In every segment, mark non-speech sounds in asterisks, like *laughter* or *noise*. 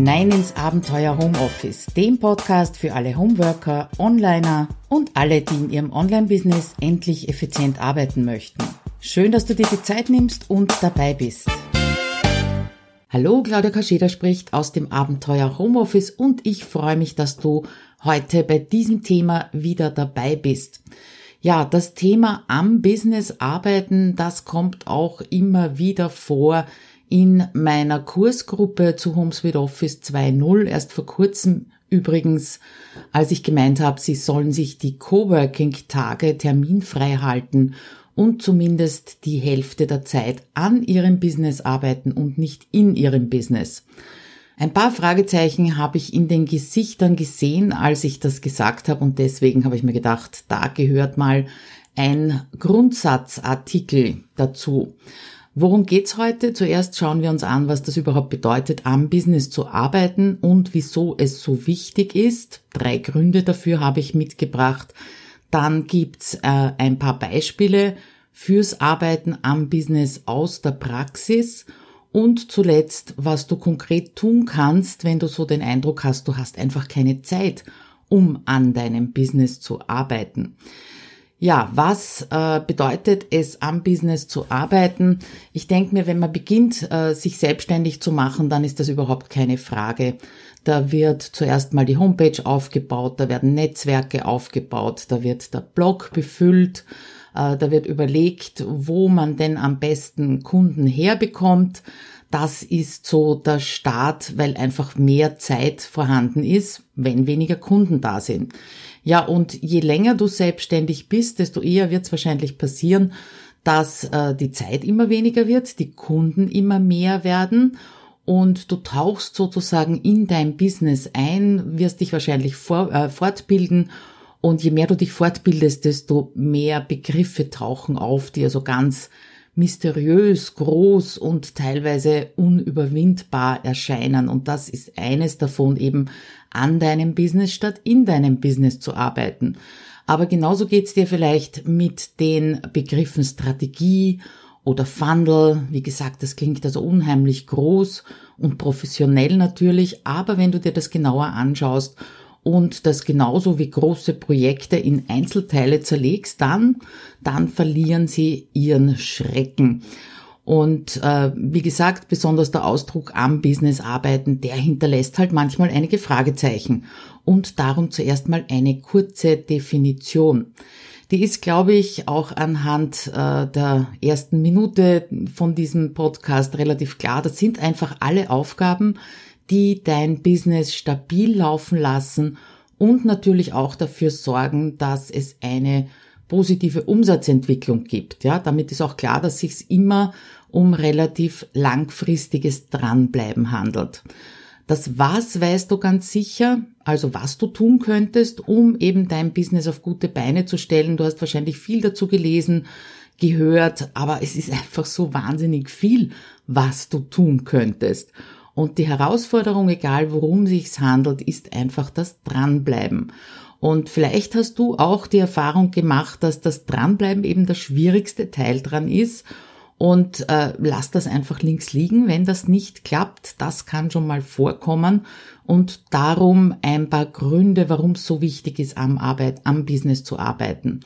hinein ins Abenteuer Homeoffice, dem Podcast für alle Homeworker, Onliner und alle, die in ihrem Online-Business endlich effizient arbeiten möchten. Schön, dass du dir die Zeit nimmst und dabei bist. Hallo, Claudia Kascheda spricht aus dem Abenteuer Homeoffice und ich freue mich, dass du heute bei diesem Thema wieder dabei bist. Ja, das Thema am Business arbeiten, das kommt auch immer wieder vor in meiner Kursgruppe zu HomeSuite Office 2.0 erst vor kurzem übrigens, als ich gemeint habe, sie sollen sich die Coworking-Tage terminfrei halten und zumindest die Hälfte der Zeit an ihrem Business arbeiten und nicht in ihrem Business. Ein paar Fragezeichen habe ich in den Gesichtern gesehen, als ich das gesagt habe und deswegen habe ich mir gedacht, da gehört mal ein Grundsatzartikel dazu. Worum geht's heute? Zuerst schauen wir uns an, was das überhaupt bedeutet, am Business zu arbeiten und wieso es so wichtig ist. Drei Gründe dafür habe ich mitgebracht. Dann gibt's äh, ein paar Beispiele fürs Arbeiten am Business aus der Praxis und zuletzt, was du konkret tun kannst, wenn du so den Eindruck hast, du hast einfach keine Zeit, um an deinem Business zu arbeiten. Ja, was äh, bedeutet es, am Business zu arbeiten? Ich denke mir, wenn man beginnt, äh, sich selbstständig zu machen, dann ist das überhaupt keine Frage. Da wird zuerst mal die Homepage aufgebaut, da werden Netzwerke aufgebaut, da wird der Blog befüllt, äh, da wird überlegt, wo man denn am besten Kunden herbekommt. Das ist so der Start, weil einfach mehr Zeit vorhanden ist, wenn weniger Kunden da sind. Ja, und je länger du selbstständig bist, desto eher wird es wahrscheinlich passieren, dass äh, die Zeit immer weniger wird, die Kunden immer mehr werden und du tauchst sozusagen in dein Business ein, wirst dich wahrscheinlich vor, äh, fortbilden und je mehr du dich fortbildest, desto mehr Begriffe tauchen auf, die also ganz mysteriös, groß und teilweise unüberwindbar erscheinen. Und das ist eines davon eben an deinem Business statt in deinem Business zu arbeiten. Aber genauso geht's dir vielleicht mit den Begriffen Strategie oder Funnel. Wie gesagt, das klingt also unheimlich groß und professionell natürlich, aber wenn du dir das genauer anschaust und das genauso wie große Projekte in Einzelteile zerlegst, dann, dann verlieren sie ihren Schrecken. Und äh, wie gesagt, besonders der Ausdruck am Business arbeiten, der hinterlässt halt manchmal einige Fragezeichen. Und darum zuerst mal eine kurze Definition. Die ist, glaube ich, auch anhand äh, der ersten Minute von diesem Podcast relativ klar. Das sind einfach alle Aufgaben, die dein Business stabil laufen lassen und natürlich auch dafür sorgen, dass es eine positive Umsatzentwicklung gibt. Ja, damit ist auch klar, dass sich immer um relativ langfristiges Dranbleiben handelt. Das Was weißt du ganz sicher, also was du tun könntest, um eben dein Business auf gute Beine zu stellen. Du hast wahrscheinlich viel dazu gelesen, gehört, aber es ist einfach so wahnsinnig viel, was du tun könntest. Und die Herausforderung, egal worum sich's handelt, ist einfach das Dranbleiben. Und vielleicht hast du auch die Erfahrung gemacht, dass das Dranbleiben eben der schwierigste Teil dran ist. Und äh, lass das einfach links liegen, wenn das nicht klappt. Das kann schon mal vorkommen. Und darum ein paar Gründe, warum es so wichtig ist, am Arbeit, am Business zu arbeiten.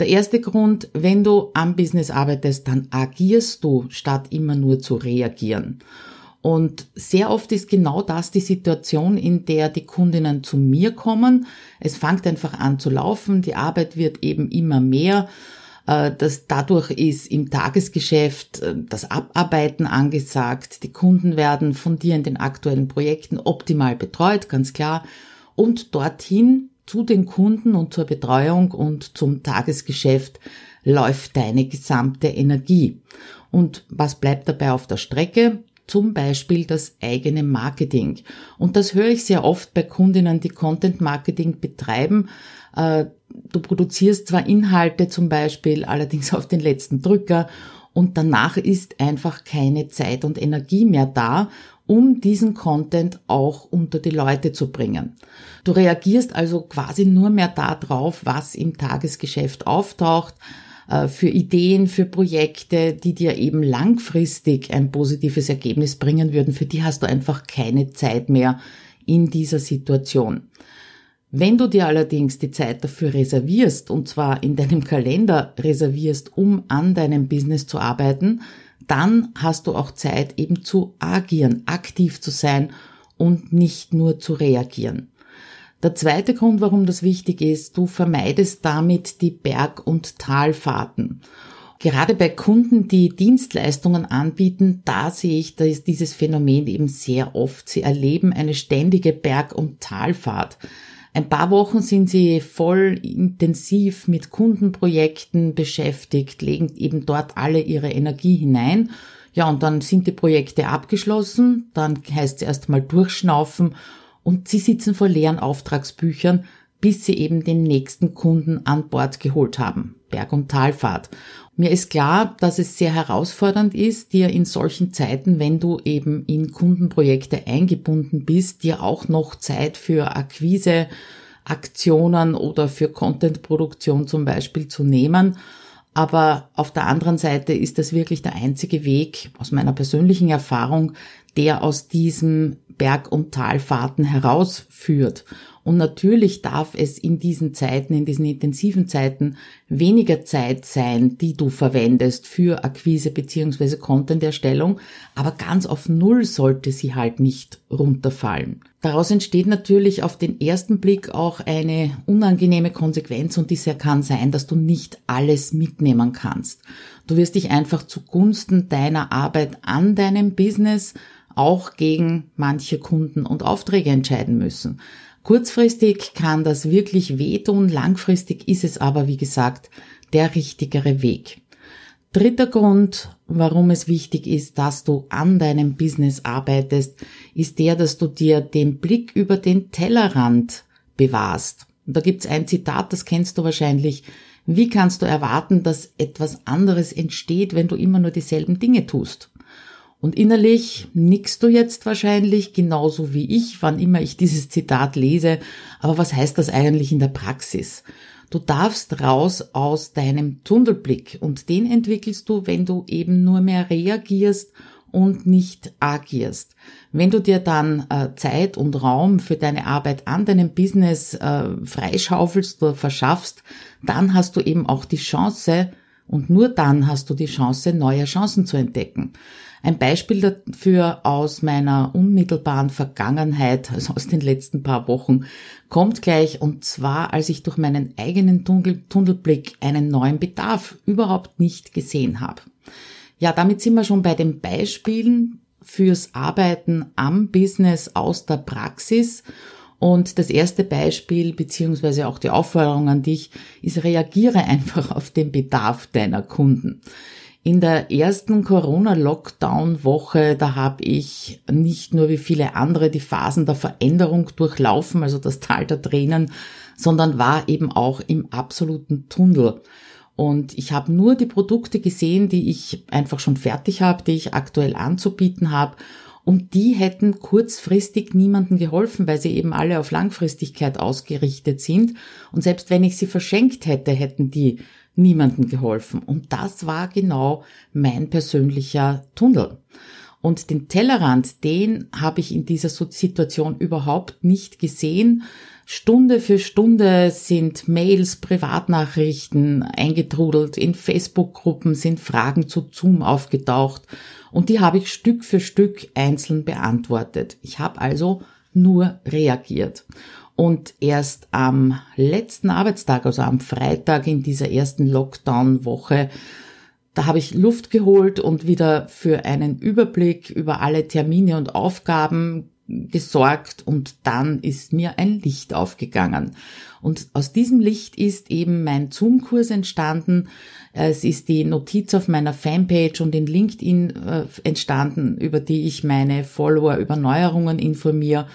Der erste Grund, wenn du am Business arbeitest, dann agierst du, statt immer nur zu reagieren. Und sehr oft ist genau das die Situation, in der die Kundinnen zu mir kommen. Es fängt einfach an zu laufen, die Arbeit wird eben immer mehr. Äh, das, dadurch ist im Tagesgeschäft äh, das Abarbeiten angesagt. Die Kunden werden von dir in den aktuellen Projekten optimal betreut, ganz klar. Und dorthin zu den Kunden und zur Betreuung und zum Tagesgeschäft läuft deine gesamte Energie. Und was bleibt dabei auf der Strecke? Zum Beispiel das eigene Marketing. Und das höre ich sehr oft bei Kundinnen, die Content Marketing betreiben. Äh, du produzierst zwar Inhalte zum Beispiel, allerdings auf den letzten Drücker und danach ist einfach keine Zeit und Energie mehr da, um diesen Content auch unter die Leute zu bringen. Du reagierst also quasi nur mehr darauf, was im Tagesgeschäft auftaucht, für Ideen, für Projekte, die dir eben langfristig ein positives Ergebnis bringen würden, für die hast du einfach keine Zeit mehr in dieser Situation. Wenn du dir allerdings die Zeit dafür reservierst, und zwar in deinem Kalender reservierst, um an deinem Business zu arbeiten, dann hast du auch Zeit eben zu agieren, aktiv zu sein und nicht nur zu reagieren. Der zweite Grund, warum das wichtig ist, du vermeidest damit die Berg- und Talfahrten. Gerade bei Kunden, die Dienstleistungen anbieten, da sehe ich da ist dieses Phänomen eben sehr oft. Sie erleben eine ständige Berg- und Talfahrt. Ein paar Wochen sind sie voll intensiv mit Kundenprojekten beschäftigt, legen eben dort alle ihre Energie hinein. Ja, und dann sind die Projekte abgeschlossen, dann heißt es erstmal durchschnaufen und sie sitzen vor leeren Auftragsbüchern, bis sie eben den nächsten Kunden an Bord geholt haben. Berg- und Talfahrt. Mir ist klar, dass es sehr herausfordernd ist, dir in solchen Zeiten, wenn du eben in Kundenprojekte eingebunden bist, dir auch noch Zeit für Akquise, Aktionen oder für Contentproduktion zum Beispiel zu nehmen. Aber auf der anderen Seite ist das wirklich der einzige Weg aus meiner persönlichen Erfahrung, der aus diesem Berg- und Talfahrten herausführt. Und natürlich darf es in diesen Zeiten, in diesen intensiven Zeiten weniger Zeit sein, die du verwendest für Akquise beziehungsweise Content-Erstellung, aber ganz auf Null sollte sie halt nicht runterfallen. Daraus entsteht natürlich auf den ersten Blick auch eine unangenehme Konsequenz und diese kann sein, dass du nicht alles mitnehmen kannst. Du wirst dich einfach zugunsten deiner Arbeit an deinem Business auch gegen manche Kunden und Aufträge entscheiden müssen. Kurzfristig kann das wirklich wehtun, langfristig ist es aber, wie gesagt, der richtigere Weg. Dritter Grund, warum es wichtig ist, dass du an deinem Business arbeitest, ist der, dass du dir den Blick über den Tellerrand bewahrst. Und da gibt's ein Zitat, das kennst du wahrscheinlich. Wie kannst du erwarten, dass etwas anderes entsteht, wenn du immer nur dieselben Dinge tust? Und innerlich nickst du jetzt wahrscheinlich genauso wie ich, wann immer ich dieses Zitat lese. Aber was heißt das eigentlich in der Praxis? Du darfst raus aus deinem Tunnelblick und den entwickelst du, wenn du eben nur mehr reagierst und nicht agierst. Wenn du dir dann äh, Zeit und Raum für deine Arbeit an deinem Business äh, freischaufelst oder verschaffst, dann hast du eben auch die Chance und nur dann hast du die Chance, neue Chancen zu entdecken. Ein Beispiel dafür aus meiner unmittelbaren Vergangenheit, also aus den letzten paar Wochen, kommt gleich und zwar, als ich durch meinen eigenen Tunnel, Tunnelblick einen neuen Bedarf überhaupt nicht gesehen habe. Ja, damit sind wir schon bei den Beispielen fürs Arbeiten am Business aus der Praxis. Und das erste Beispiel, beziehungsweise auch die Aufforderung an dich, ist, reagiere einfach auf den Bedarf deiner Kunden. In der ersten Corona-Lockdown-Woche, da habe ich nicht nur wie viele andere die Phasen der Veränderung durchlaufen, also das Tal der Tränen, sondern war eben auch im absoluten Tunnel. Und ich habe nur die Produkte gesehen, die ich einfach schon fertig habe, die ich aktuell anzubieten habe. Und die hätten kurzfristig niemandem geholfen, weil sie eben alle auf Langfristigkeit ausgerichtet sind. Und selbst wenn ich sie verschenkt hätte, hätten die niemandem geholfen. Und das war genau mein persönlicher Tunnel. Und den Tellerrand, den habe ich in dieser Situation überhaupt nicht gesehen. Stunde für Stunde sind Mails, Privatnachrichten eingetrudelt, in Facebook-Gruppen sind Fragen zu Zoom aufgetaucht und die habe ich Stück für Stück einzeln beantwortet. Ich habe also nur reagiert. Und erst am letzten Arbeitstag, also am Freitag in dieser ersten Lockdown-Woche, da habe ich Luft geholt und wieder für einen Überblick über alle Termine und Aufgaben gesorgt und dann ist mir ein Licht aufgegangen. Und aus diesem Licht ist eben mein Zoom-Kurs entstanden. Es ist die Notiz auf meiner Fanpage und in LinkedIn äh, entstanden, über die ich meine Follower über Neuerungen informiere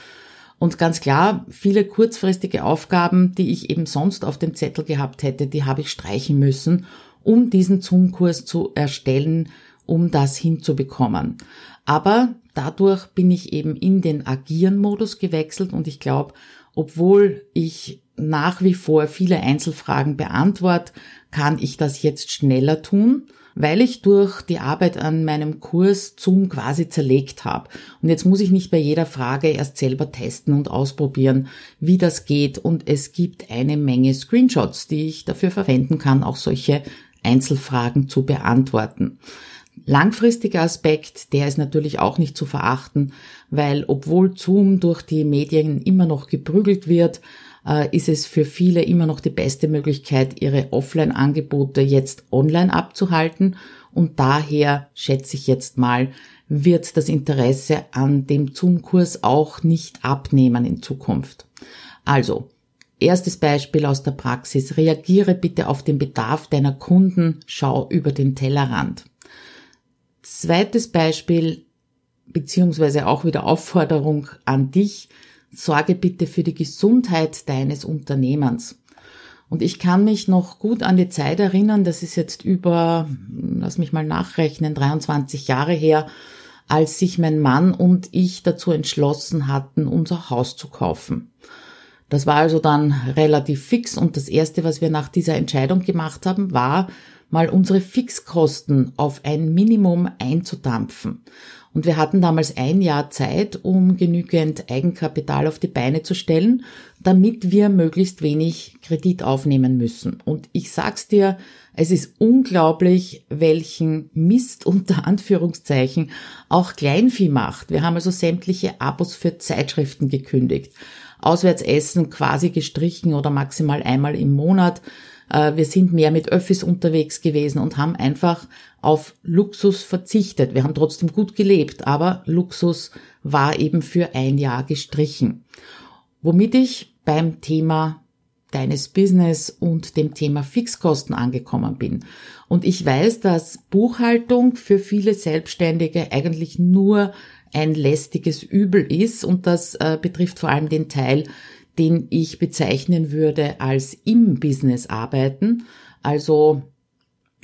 und ganz klar, viele kurzfristige Aufgaben, die ich eben sonst auf dem Zettel gehabt hätte, die habe ich streichen müssen, um diesen Zoom-Kurs zu erstellen, um das hinzubekommen. Aber dadurch bin ich eben in den Agieren-Modus gewechselt und ich glaube, Obwohl ich nach wie vor viele Einzelfragen beantworte, kann ich das jetzt schneller tun weil ich durch die Arbeit an meinem Kurs Zoom quasi zerlegt habe. Und jetzt muss ich nicht bei jeder Frage erst selber testen und ausprobieren, wie das geht. Und es gibt eine Menge Screenshots, die ich dafür verwenden kann, auch solche Einzelfragen zu beantworten. Langfristiger Aspekt, der ist natürlich auch nicht zu verachten, weil obwohl Zoom durch die Medien immer noch geprügelt wird, äh, ist es für viele immer noch die beste Möglichkeit, ihre Offline-Angebote jetzt online abzuhalten. Und daher schätze ich jetzt mal, wird das Interesse an dem Zoom-Kurs auch nicht abnehmen in Zukunft. Also, erstes Beispiel aus der Praxis. Reagiere bitte auf den Bedarf deiner Kunden. Schau über den Tellerrand. Zweites Beispiel, beziehungsweise auch wieder Aufforderung an dich sorge bitte für die Gesundheit deines Unternehmens. Und ich kann mich noch gut an die Zeit erinnern, das ist jetzt über, lass mich mal nachrechnen, 23 Jahre her, als sich mein Mann und ich dazu entschlossen hatten, unser Haus zu kaufen. Das war also dann relativ fix und das Erste, was wir nach dieser Entscheidung gemacht haben, war, mal unsere Fixkosten auf ein Minimum einzudampfen. Und wir hatten damals ein Jahr Zeit, um genügend Eigenkapital auf die Beine zu stellen, damit wir möglichst wenig Kredit aufnehmen müssen. Und ich sag's dir, es ist unglaublich, welchen Mist unter Anführungszeichen auch Kleinvieh macht. Wir haben also sämtliche Abos für Zeitschriften gekündigt. Auswärtsessen quasi gestrichen oder maximal einmal im Monat. Äh, wir sind mehr mit Öffis unterwegs gewesen und haben einfach auf Luxus verzichtet. Wir haben trotzdem gut gelebt, aber Luxus war eben für ein Jahr gestrichen. Womit ich beim Thema deines Business und dem Thema Fixkosten angekommen bin. Und ich weiß, dass Buchhaltung für viele Selbstständige eigentlich nur ein lästiges Übel ist und das äh, betrifft vor allem den Teil, den ich bezeichnen würde als im Business arbeiten, also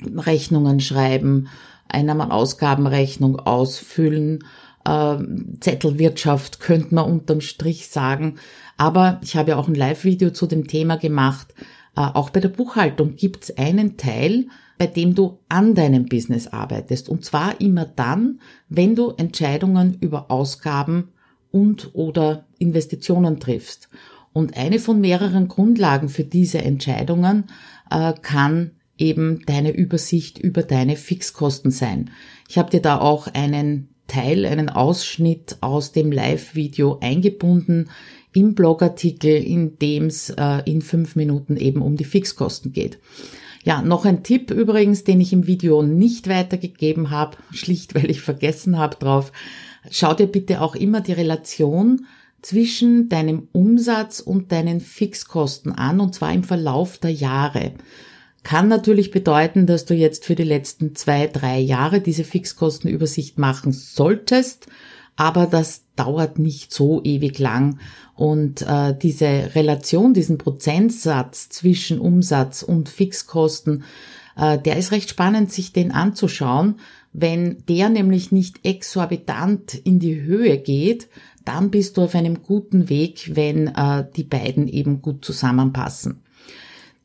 Rechnungen schreiben, Einnahmen-Ausgabenrechnung ausfüllen, äh, Zettelwirtschaft könnte man unterm Strich sagen. Aber ich habe ja auch ein Live-Video zu dem Thema gemacht. Äh, auch bei der Buchhaltung gibt es einen Teil, bei dem du an deinem Business arbeitest. Und zwar immer dann, wenn du Entscheidungen über Ausgaben und oder Investitionen triffst. Und eine von mehreren Grundlagen für diese Entscheidungen äh, kann eben deine Übersicht über deine Fixkosten sein. Ich habe dir da auch einen Teil, einen Ausschnitt aus dem Live-Video eingebunden im Blogartikel, in dem es äh, in fünf Minuten eben um die Fixkosten geht. Ja, noch ein Tipp übrigens, den ich im Video nicht weitergegeben habe, *laughs* schlicht weil ich vergessen habe drauf. Schau dir bitte auch immer die Relation zwischen deinem Umsatz und deinen Fixkosten an, und zwar im Verlauf der Jahre. Kann natürlich bedeuten, dass du jetzt für die letzten zwei, drei Jahre diese Fixkostenübersicht machen solltest, aber das dauert nicht so ewig lang. Und äh, diese Relation, diesen Prozentsatz zwischen Umsatz und Fixkosten, äh, der ist recht spannend, sich den anzuschauen. Wenn der nämlich nicht exorbitant in die Höhe geht, dann bist du auf einem guten Weg, wenn äh, die beiden eben gut zusammenpassen.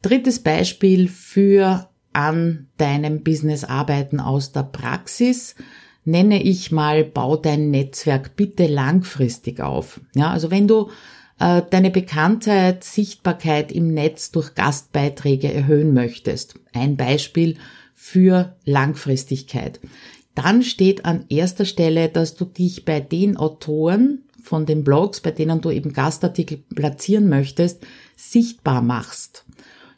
Drittes Beispiel für an deinem Business arbeiten aus der Praxis nenne ich mal, bau dein Netzwerk bitte langfristig auf. Ja, also wenn du äh, deine Bekanntheit, Sichtbarkeit im Netz durch Gastbeiträge erhöhen möchtest, ein Beispiel für Langfristigkeit, dann steht an erster Stelle, dass du dich bei den Autoren von den Blogs, bei denen du eben Gastartikel platzieren möchtest, sichtbar machst.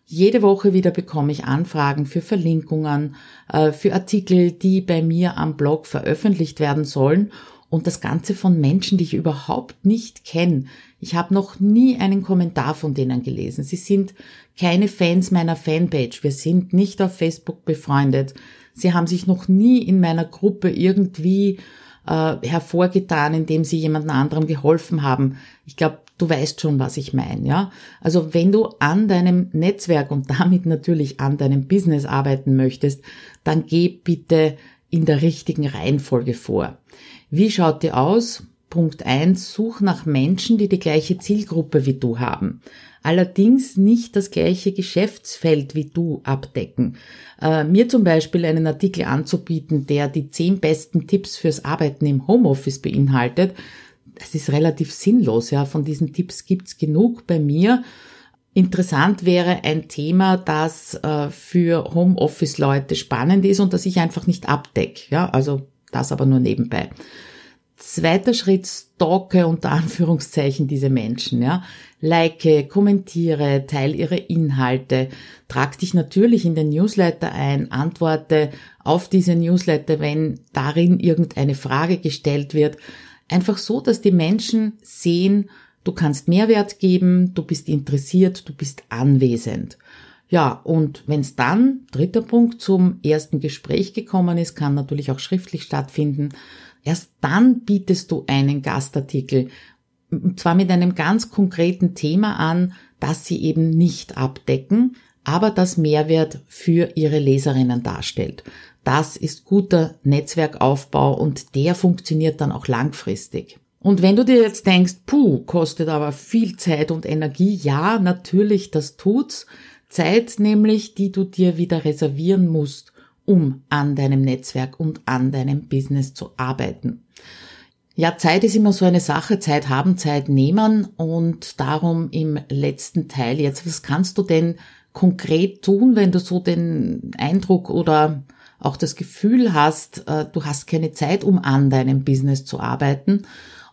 Jede Woche wieder bekomme ich Anfragen für Verlinkungen, äh, für Artikel, die bei mir am Blog veröffentlicht werden sollen und das Ganze von Menschen, die ich überhaupt nicht kenne. Ich habe noch nie einen Kommentar von denen gelesen. Sie sind keine Fans meiner Fanpage. Wir sind nicht auf Facebook befreundet. Sie haben sich noch nie in meiner Gruppe irgendwie äh, hervorgetan, indem sie jemand anderem geholfen haben. Ich glaube, du weißt schon, was ich meine, ja? Also wenn du an deinem Netzwerk und *laughs* damit natürlich an deinem Business arbeiten möchtest, dann geh bitte in der richtigen Reihenfolge vor. Wie schaut die aus? Punkt eins: such nach Menschen, die die gleiche Zielgruppe wie du haben. Allerdings nicht das gleiche Geschäftsfeld wie du abdecken. Äh, mir zum Beispiel einen Artikel anzubieten, der die zehn besten Tipps fürs Arbeiten im Homeoffice beinhaltet, das ist relativ sinnlos. Ja, von diesen Tipps gibt's genug bei mir. Interessant wäre ein Thema, das äh, für Homeoffice-Leute spannend ist und das ich einfach nicht abdeck. Ja, also das aber nur nebenbei. Zweiter Schritt, stalke unter Anführungszeichen diese Menschen, ja. Like, kommentiere, teile ihre Inhalte, trag dich natürlich in den Newsletter ein, antworte auf diese Newsletter, wenn darin irgendeine Frage gestellt wird. Einfach so, dass die Menschen sehen, du kannst Mehrwert geben, du bist interessiert, du bist anwesend. Ja, und wenn es dann, dritter Punkt, zum ersten Gespräch gekommen ist, kann natürlich auch schriftlich stattfinden, erst dann bietest du einen Gastartikel, und zwar mit einem ganz konkreten Thema an, das sie eben nicht abdecken, aber das Mehrwert für ihre Leserinnen darstellt. Das ist guter Netzwerkaufbau und der funktioniert dann auch langfristig. Und wenn du dir jetzt denkst, puh, kostet aber viel Zeit und Energie, ja, natürlich, das tut's. Zeit nämlich, die du dir wieder reservieren musst, um an deinem Netzwerk und an deinem Business zu arbeiten. Ja, Zeit ist immer so eine Sache, Zeit haben, Zeit nehmen und darum im letzten Teil jetzt, was kannst du denn konkret tun, wenn du so den Eindruck oder auch das Gefühl hast, äh, du hast keine Zeit, um an deinem Business zu arbeiten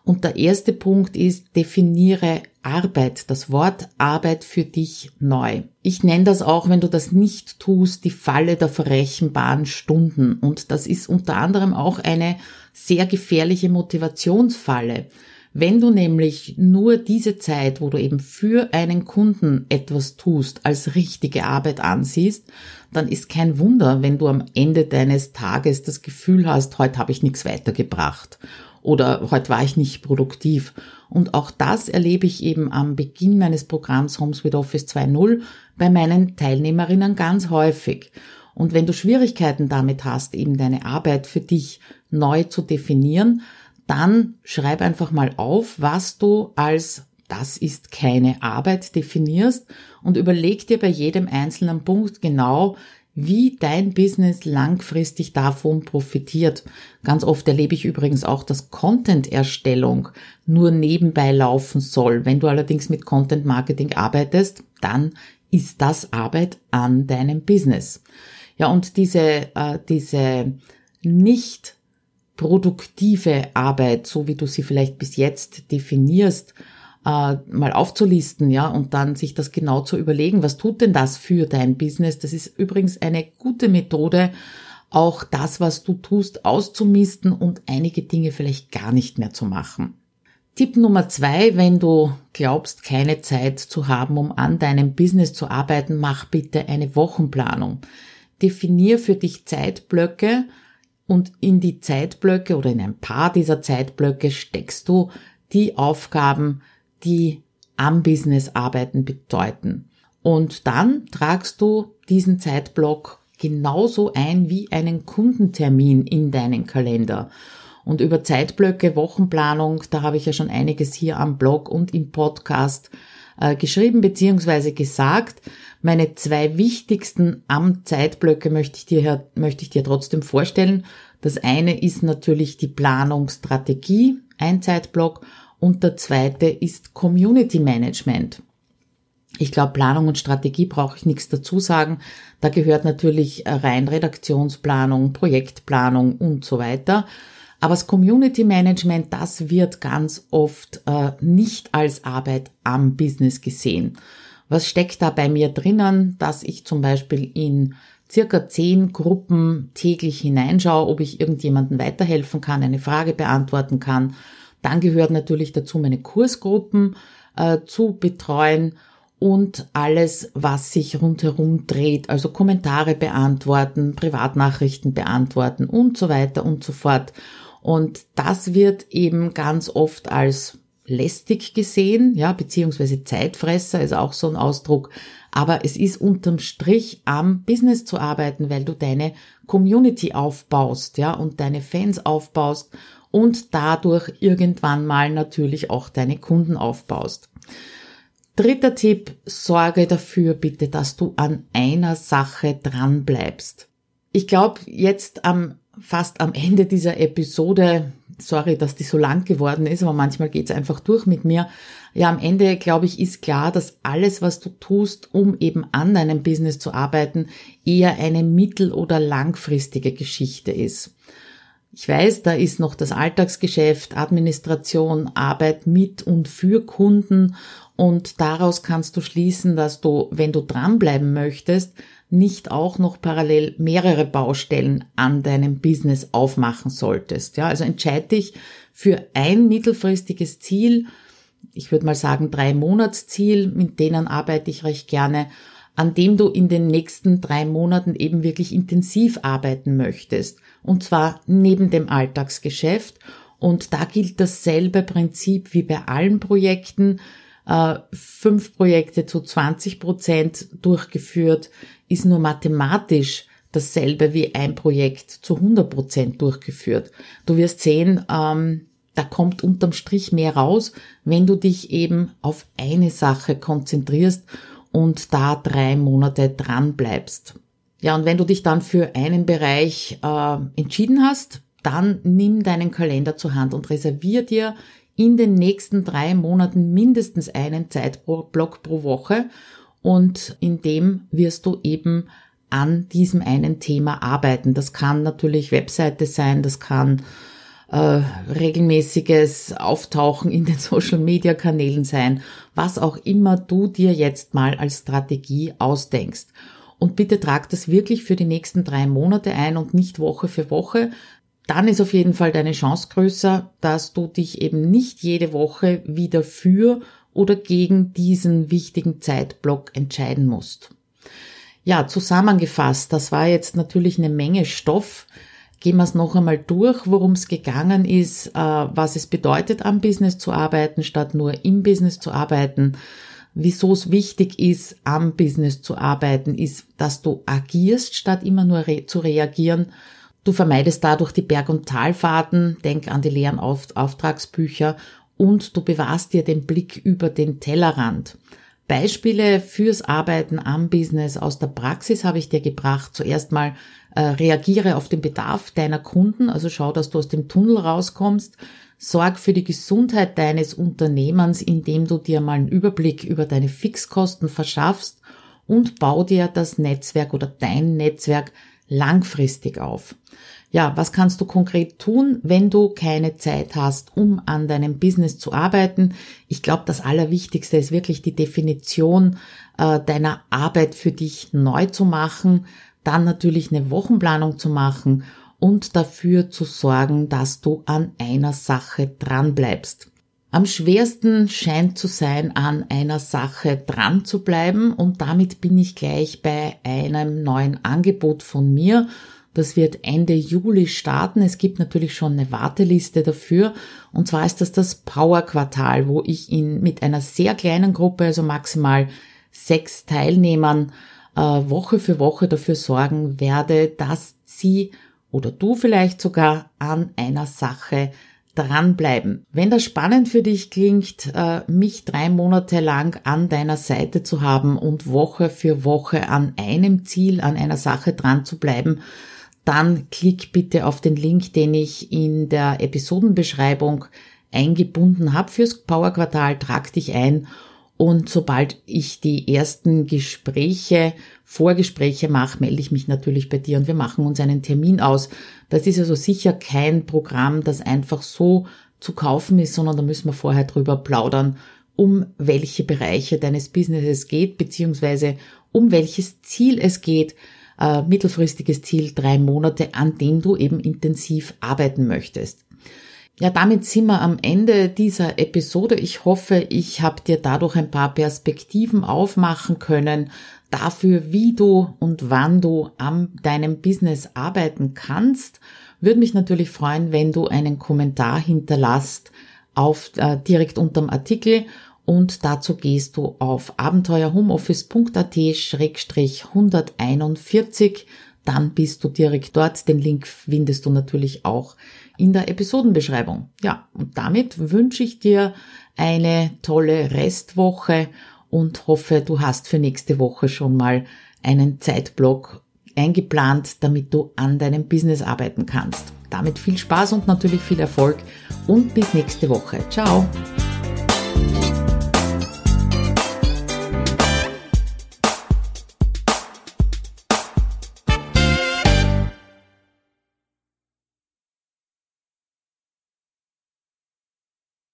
und der erste Punkt ist, definiere Arbeit, das Wort Arbeit für dich neu. Ich nenne das auch, wenn du das nicht tust, die Falle der verrechenbaren Stunden. Und das ist unter anderem auch eine sehr gefährliche Motivationsfalle. Wenn du nämlich nur diese Zeit, wo du eben für einen Kunden etwas tust, als richtige Arbeit ansiehst, dann ist kein Wunder, wenn du am Ende deines Tages das Gefühl hast, heute habe ich nichts weitergebracht oder heute war ich nicht produktiv. Und auch das erlebe ich eben am Beginn meines Programms Homes with Office 2.0 bei meinen Teilnehmerinnen ganz häufig. Und wenn du Schwierigkeiten damit hast, eben deine Arbeit für dich neu zu definieren, dann schreib einfach mal auf, was du als das ist keine Arbeit definierst und überleg dir bei jedem einzelnen Punkt genau, wie dein Business langfristig davon profitiert. Ganz oft erlebe ich übrigens auch, dass Content-Erstellung nur nebenbei laufen soll. Wenn du allerdings mit Content Marketing arbeitest, dann ist das Arbeit an deinem Business. Ja, und diese, äh, diese nicht produktive Arbeit, so wie du sie vielleicht bis jetzt definierst, äh, mal aufzulisten, ja, und dann sich das genau zu überlegen, was tut denn das für dein Business? Das ist übrigens eine gute Methode, auch das, was du tust, auszumisten und einige Dinge vielleicht gar nicht mehr zu machen. Tipp Nummer zwei, wenn du glaubst, keine Zeit zu haben, um an deinem Business zu arbeiten, mach bitte eine Wochenplanung. Definier für dich Zeitblöcke und in die Zeitblöcke oder in ein paar dieser Zeitblöcke steckst du die Aufgaben, die am Business arbeiten bedeuten. Und dann tragst du diesen Zeitblock genauso ein wie einen Kundentermin in deinen Kalender. Und über Zeitblöcke, Wochenplanung, da habe ich ja schon einiges hier am Blog und im Podcast äh, geschrieben bzw. gesagt. Meine zwei wichtigsten am Zeitblöcke möchte ich dir, möchte ich dir trotzdem vorstellen. Das eine ist natürlich die Planungsstrategie, ein Zeitblock und der zweite ist Community Management. Ich glaube, Planung und Strategie brauche ich nichts dazu sagen. Da gehört natürlich rein Redaktionsplanung, Projektplanung und so weiter. Aber das Community Management, das wird ganz oft äh, nicht als Arbeit am Business gesehen. Was steckt da bei mir drinnen, dass ich zum Beispiel in circa zehn Gruppen täglich hineinschaue, ob ich irgendjemandem weiterhelfen kann, eine Frage beantworten kann dann gehört natürlich dazu, meine Kursgruppen äh, zu betreuen und alles, was sich rundherum dreht, also Kommentare beantworten, Privatnachrichten beantworten und so weiter und so fort. Und das wird eben ganz oft als lästig gesehen, ja, beziehungsweise Zeitfresser ist auch so ein Ausdruck. Aber es ist unterm Strich am Business zu arbeiten, weil du deine Community aufbaust, ja, und deine Fans aufbaust und dadurch irgendwann mal natürlich auch deine Kunden aufbaust. Dritter Tipp, sorge dafür bitte, dass du an einer Sache dran bleibst. Ich glaube, jetzt am fast am Ende dieser Episode, sorry, dass die so lang geworden ist, aber manchmal geht's einfach durch mit mir. Ja, am Ende, glaube ich, ist klar, dass alles, was du tust, um eben an deinem Business zu arbeiten, eher eine mittel- oder langfristige Geschichte ist. Ich weiß, da ist noch das Alltagsgeschäft, Administration, Arbeit mit und für Kunden und daraus kannst du schließen, dass du, wenn du dranbleiben möchtest, nicht auch noch parallel mehrere Baustellen an deinem Business aufmachen solltest. Ja, also entscheid dich für ein mittelfristiges Ziel. Ich würde mal sagen drei Monatsziel, mit denen arbeite ich recht gerne, an dem du in den nächsten drei Monaten eben wirklich intensiv arbeiten möchtest. Und zwar neben dem Alltagsgeschäft. Und da gilt dasselbe Prinzip wie bei allen Projekten. Äh, fünf Projekte zu 20 Prozent durchgeführt ist nur mathematisch dasselbe wie ein Projekt zu 100 Prozent durchgeführt. Du wirst sehen, ähm, da kommt unterm Strich mehr raus, wenn du dich eben auf eine Sache konzentrierst und da drei Monate dran bleibst. Ja, und wenn du dich dann für einen Bereich äh, entschieden hast, dann nimm deinen Kalender zur Hand und reservier dir in den nächsten drei Monaten mindestens einen Zeitblock pro Woche und in dem wirst du eben an diesem einen Thema arbeiten. Das kann natürlich Webseite sein, das kann äh, regelmäßiges Auftauchen in den *laughs* Social-Media-Kanälen sein, was auch immer du dir jetzt mal als Strategie ausdenkst. Und bitte trag das wirklich für die nächsten drei Monate ein und nicht Woche für Woche. Dann ist auf jeden Fall deine Chance größer, dass du dich eben nicht jede Woche wieder für oder gegen diesen wichtigen Zeitblock entscheiden musst. Ja, zusammengefasst, das war jetzt natürlich eine Menge Stoff. Gehen wir es noch einmal durch, worum es gegangen ist, äh, was es bedeutet, am Business zu arbeiten, statt nur im Business zu arbeiten. Wieso es wichtig ist, am Business zu arbeiten, ist, dass du agierst, statt immer nur re zu reagieren. Du vermeidest dadurch die Berg- und Talfahrten, denk an die leeren Auftragsbücher und du bewahrst dir den Blick über den Tellerrand. Beispiele fürs Arbeiten am Business aus der Praxis habe ich dir gebracht. Zuerst mal äh, reagiere auf den Bedarf deiner Kunden, also schau, dass du aus dem Tunnel rauskommst. Sorg für die Gesundheit deines Unternehmens, indem du dir mal einen Überblick über deine Fixkosten verschaffst und bau dir das Netzwerk oder dein Netzwerk langfristig auf. Ja, was kannst du konkret tun, wenn du keine Zeit hast, um an deinem Business zu arbeiten? Ich glaube, das Allerwichtigste ist wirklich die Definition äh, deiner Arbeit für dich neu zu machen, dann natürlich eine Wochenplanung zu machen und dafür zu sorgen, dass du an einer Sache dran bleibst. Am schwersten scheint zu sein, an einer Sache dran zu bleiben und damit bin ich gleich bei einem neuen Angebot von mir das wird Ende Juli starten. Es gibt natürlich schon eine Warteliste dafür. Und zwar ist das das Power Quartal, wo ich in, mit einer sehr kleinen Gruppe, also maximal sechs Teilnehmern, Woche für Woche dafür sorgen werde, dass sie oder du vielleicht sogar an einer Sache dranbleiben. Wenn das spannend für dich klingt, äh, mich drei Monate lang an deiner Seite zu haben und Woche für Woche an einem Ziel, an einer Sache dran zu bleiben, dann klick bitte auf den Link, den ich in der Episodenbeschreibung eingebunden habe fürs Power Quartal. Trag dich ein und sobald ich die ersten Gespräche, Vorgespräche mache, melde ich mich natürlich bei dir und wir machen uns einen Termin aus. Das ist also sicher kein Programm, das einfach so zu kaufen ist, sondern da müssen wir vorher drüber plaudern, um welche Bereiche deines Businesses geht, beziehungsweise um welches Ziel es geht, äh, mittelfristiges Ziel drei Monate, an dem du eben intensiv arbeiten möchtest. Ja, damit sind wir am Ende dieser Episode. Ich hoffe, ich habe dir dadurch ein paar Perspektiven aufmachen können dafür, wie du und wann du an deinem Business arbeiten kannst. Würde mich natürlich freuen, wenn du einen Kommentar hinterlasst auf äh, direkt unterm Artikel und dazu gehst du auf abenteuerhomeoffice.at-141. dann bist du direkt dort. Den Link findest du natürlich auch in der Episodenbeschreibung. Ja, und damit wünsche ich dir eine tolle Restwoche und hoffe, du hast für nächste Woche schon mal einen Zeitblock eingeplant, damit du an deinem Business arbeiten kannst. Damit viel Spaß und natürlich viel Erfolg und bis nächste Woche. Ciao!